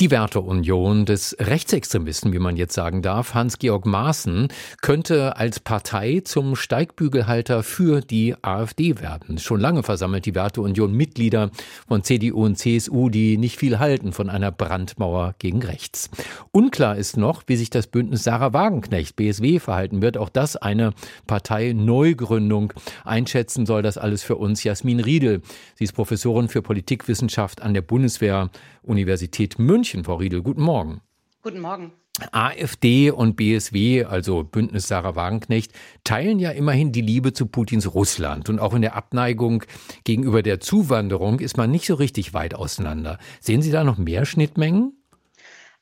die Werteunion des Rechtsextremisten, wie man jetzt sagen darf, Hans-Georg Maaßen, könnte als Partei zum Steigbügelhalter für die AfD werden. Schon lange versammelt die Werteunion Mitglieder von CDU und CSU, die nicht viel halten von einer Brandmauer gegen rechts. Unklar ist noch, wie sich das Bündnis Sarah Wagenknecht, BSW, verhalten wird. Auch das eine Parteineugründung. Einschätzen soll das alles für uns Jasmin Riedel. Sie ist Professorin für Politikwissenschaft an der Bundeswehr-Universität München. München, Frau Riedel. Guten Morgen. Guten Morgen. AfD und BSW, also Bündnis Sarah Wagenknecht, teilen ja immerhin die Liebe zu Putins Russland. Und auch in der Abneigung gegenüber der Zuwanderung ist man nicht so richtig weit auseinander. Sehen Sie da noch mehr Schnittmengen?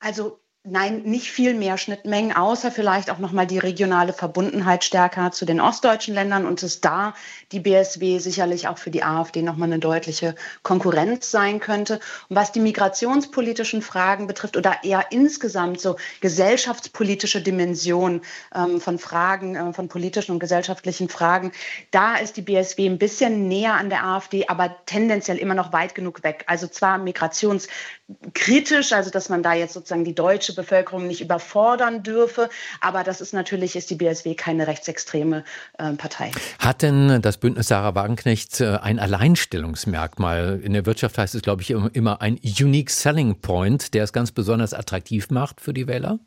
Also Nein, nicht viel mehr Schnittmengen, außer vielleicht auch nochmal die regionale Verbundenheit stärker zu den ostdeutschen Ländern und es da die BSW sicherlich auch für die AfD nochmal eine deutliche Konkurrenz sein könnte. Und was die migrationspolitischen Fragen betrifft oder eher insgesamt so gesellschaftspolitische Dimension ähm, von Fragen, äh, von politischen und gesellschaftlichen Fragen, da ist die BSW ein bisschen näher an der AfD, aber tendenziell immer noch weit genug weg. Also zwar migrationskritisch, also dass man da jetzt sozusagen die deutsche Bevölkerung nicht überfordern dürfe. Aber das ist natürlich, ist die BSW keine rechtsextreme äh, Partei. Hat denn das Bündnis Sarah Wagenknecht äh, ein Alleinstellungsmerkmal? In der Wirtschaft heißt es, glaube ich, immer ein Unique Selling Point, der es ganz besonders attraktiv macht für die Wähler?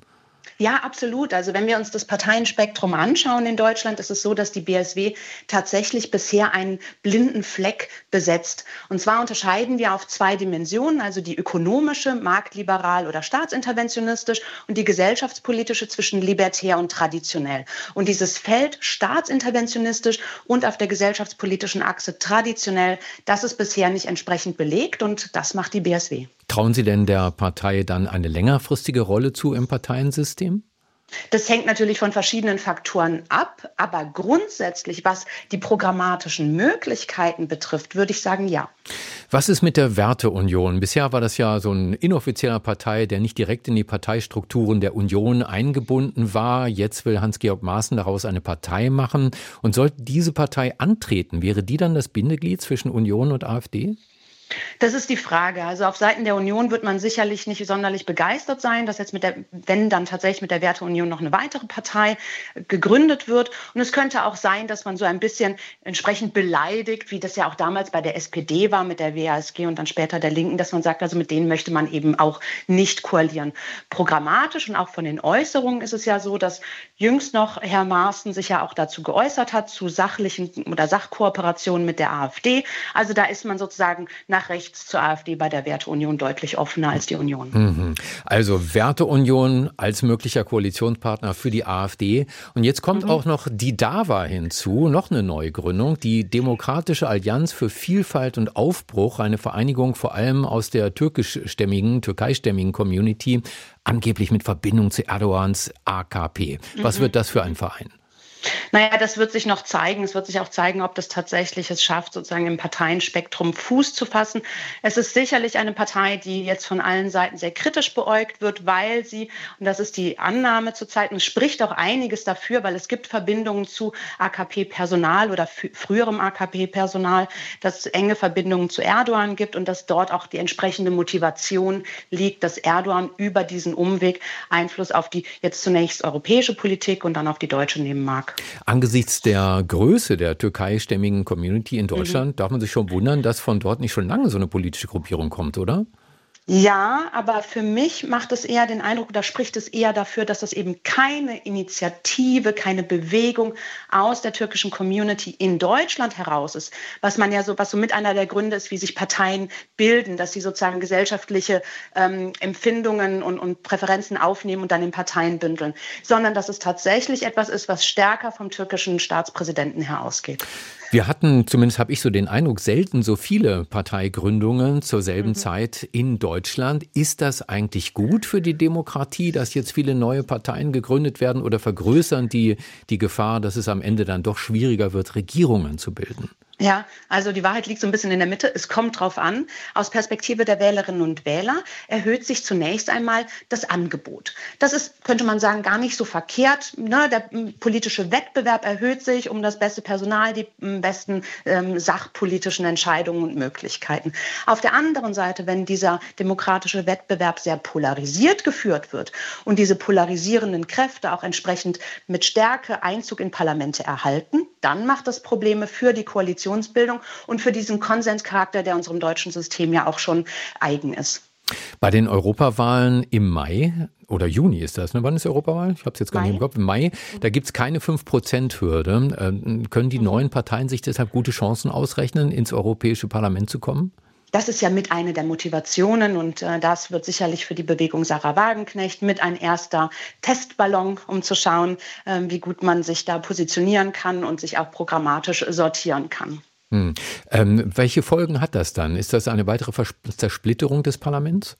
Ja, absolut. Also wenn wir uns das Parteienspektrum anschauen in Deutschland, ist es so, dass die BSW tatsächlich bisher einen blinden Fleck besetzt. Und zwar unterscheiden wir auf zwei Dimensionen, also die ökonomische, marktliberal oder staatsinterventionistisch und die gesellschaftspolitische zwischen libertär und traditionell. Und dieses Feld staatsinterventionistisch und auf der gesellschaftspolitischen Achse traditionell, das ist bisher nicht entsprechend belegt und das macht die BSW. Trauen Sie denn der Partei dann eine längerfristige Rolle zu im Parteiensystem? Das hängt natürlich von verschiedenen Faktoren ab, aber grundsätzlich, was die programmatischen Möglichkeiten betrifft, würde ich sagen, ja. Was ist mit der Werteunion? Bisher war das ja so ein inoffizieller Partei, der nicht direkt in die Parteistrukturen der Union eingebunden war. Jetzt will Hans-Georg Maaßen daraus eine Partei machen. Und sollte diese Partei antreten, wäre die dann das Bindeglied zwischen Union und AfD? Das ist die Frage. Also auf Seiten der Union wird man sicherlich nicht sonderlich begeistert sein, dass jetzt mit der, wenn dann tatsächlich mit der Werteunion noch eine weitere Partei gegründet wird. Und es könnte auch sein, dass man so ein bisschen entsprechend beleidigt, wie das ja auch damals bei der SPD war mit der WASG und dann später der Linken, dass man sagt, also mit denen möchte man eben auch nicht koalieren. Programmatisch und auch von den Äußerungen ist es ja so, dass jüngst noch Herr Maaßen sich ja auch dazu geäußert hat, zu sachlichen oder Sachkooperationen mit der AfD. Also da ist man sozusagen nach nach rechts zur AfD bei der Werteunion deutlich offener als die Union. Mhm. Also Werteunion als möglicher Koalitionspartner für die AfD. Und jetzt kommt mhm. auch noch die DAWA hinzu, noch eine Neugründung, die Demokratische Allianz für Vielfalt und Aufbruch, eine Vereinigung vor allem aus der türkischstämmigen, türkeistämmigen Community, angeblich mit Verbindung zu Erdogans AKP. Was mhm. wird das für ein Verein? Naja, das wird sich noch zeigen. Es wird sich auch zeigen, ob das tatsächlich es schafft, sozusagen im Parteienspektrum Fuß zu fassen. Es ist sicherlich eine Partei, die jetzt von allen Seiten sehr kritisch beäugt wird, weil sie, und das ist die Annahme zurzeit, und es spricht auch einiges dafür, weil es gibt Verbindungen zu AKP-Personal oder früherem AKP-Personal, dass es enge Verbindungen zu Erdogan gibt und dass dort auch die entsprechende Motivation liegt, dass Erdogan über diesen Umweg Einfluss auf die jetzt zunächst europäische Politik und dann auf die deutsche nehmen mag. Angesichts der Größe der türkeistämmigen Community in Deutschland mhm. darf man sich schon wundern, dass von dort nicht schon lange so eine politische Gruppierung kommt, oder? Ja, aber für mich macht es eher den Eindruck, da spricht es eher dafür, dass das eben keine Initiative, keine Bewegung aus der türkischen Community in Deutschland heraus ist, was man ja so, was so mit einer der Gründe ist, wie sich Parteien bilden, dass sie sozusagen gesellschaftliche ähm, Empfindungen und, und Präferenzen aufnehmen und dann in Parteien bündeln, sondern dass es tatsächlich etwas ist, was stärker vom türkischen Staatspräsidenten her ausgeht. Wir hatten, zumindest habe ich so den Eindruck, selten so viele Parteigründungen zur selben mhm. Zeit in Deutschland. Ist das eigentlich gut für die Demokratie, dass jetzt viele neue Parteien gegründet werden oder vergrößern die die Gefahr, dass es am Ende dann doch schwieriger wird, Regierungen zu bilden? Ja, also die Wahrheit liegt so ein bisschen in der Mitte. Es kommt drauf an. Aus Perspektive der Wählerinnen und Wähler erhöht sich zunächst einmal das Angebot. Das ist, könnte man sagen, gar nicht so verkehrt. Ne? Der politische Wettbewerb erhöht sich um das beste Personal, die besten ähm, sachpolitischen Entscheidungen und Möglichkeiten. Auf der anderen Seite, wenn dieser demokratische Wettbewerb sehr polarisiert geführt wird und diese polarisierenden Kräfte auch entsprechend mit Stärke Einzug in Parlamente erhalten, dann macht das Probleme für die Koalition Koalitionsbildung und für diesen Konsenscharakter, der unserem deutschen System ja auch schon eigen ist. Bei den Europawahlen im Mai oder Juni ist das, ne? Wann ist die Europawahl? Ich habe es jetzt gar Mai. nicht im Kopf. Im Mai, da gibt es keine 5-Prozent-Hürde. Ähm, können die mhm. neuen Parteien sich deshalb gute Chancen ausrechnen, ins Europäische Parlament zu kommen? Das ist ja mit eine der Motivationen und äh, das wird sicherlich für die Bewegung Sarah Wagenknecht mit ein erster Testballon, um zu schauen, äh, wie gut man sich da positionieren kann und sich auch programmatisch sortieren kann. Hm. Ähm, welche Folgen hat das dann? Ist das eine weitere Zersplitterung des Parlaments?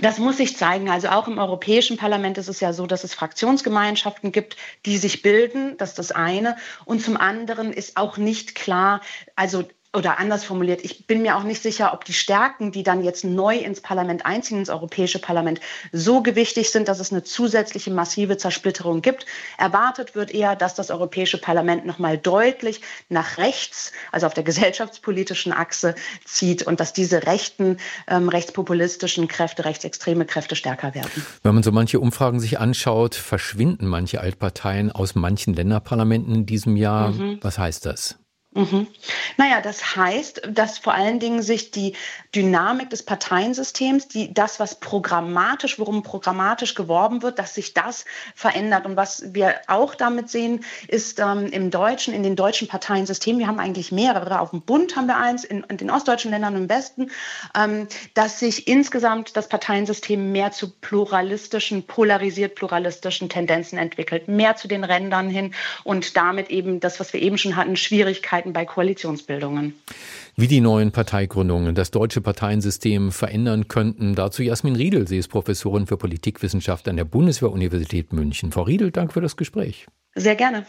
Das muss sich zeigen. Also auch im Europäischen Parlament ist es ja so, dass es Fraktionsgemeinschaften gibt, die sich bilden. Das ist das eine. Und zum anderen ist auch nicht klar, also oder anders formuliert, ich bin mir auch nicht sicher, ob die Stärken, die dann jetzt neu ins Parlament einziehen, ins Europäische Parlament, so gewichtig sind, dass es eine zusätzliche massive Zersplitterung gibt. Erwartet wird eher, dass das Europäische Parlament nochmal deutlich nach rechts, also auf der gesellschaftspolitischen Achse zieht und dass diese rechten, ähm, rechtspopulistischen Kräfte, rechtsextreme Kräfte stärker werden. Wenn man so manche Umfragen sich anschaut, verschwinden manche Altparteien aus manchen Länderparlamenten in diesem Jahr. Mhm. Was heißt das? Mhm. Naja, das heißt, dass vor allen Dingen sich die Dynamik des Parteiensystems, die, das, was programmatisch, worum programmatisch geworben wird, dass sich das verändert. Und was wir auch damit sehen, ist ähm, im deutschen, in den deutschen Parteiensystemen, wir haben eigentlich mehrere, auf dem Bund haben wir eins, in, in den ostdeutschen Ländern im Westen, ähm, dass sich insgesamt das Parteiensystem mehr zu pluralistischen, polarisiert pluralistischen Tendenzen entwickelt, mehr zu den Rändern hin und damit eben das, was wir eben schon hatten, Schwierigkeiten Schwierigkeiten bei Koalitionsbildungen. Wie die neuen Parteigründungen das deutsche Parteiensystem verändern könnten, dazu Jasmin Riedel. Sie ist Professorin für Politikwissenschaft an der Bundeswehr-Universität München. Frau Riedel, danke für das Gespräch. Sehr gerne.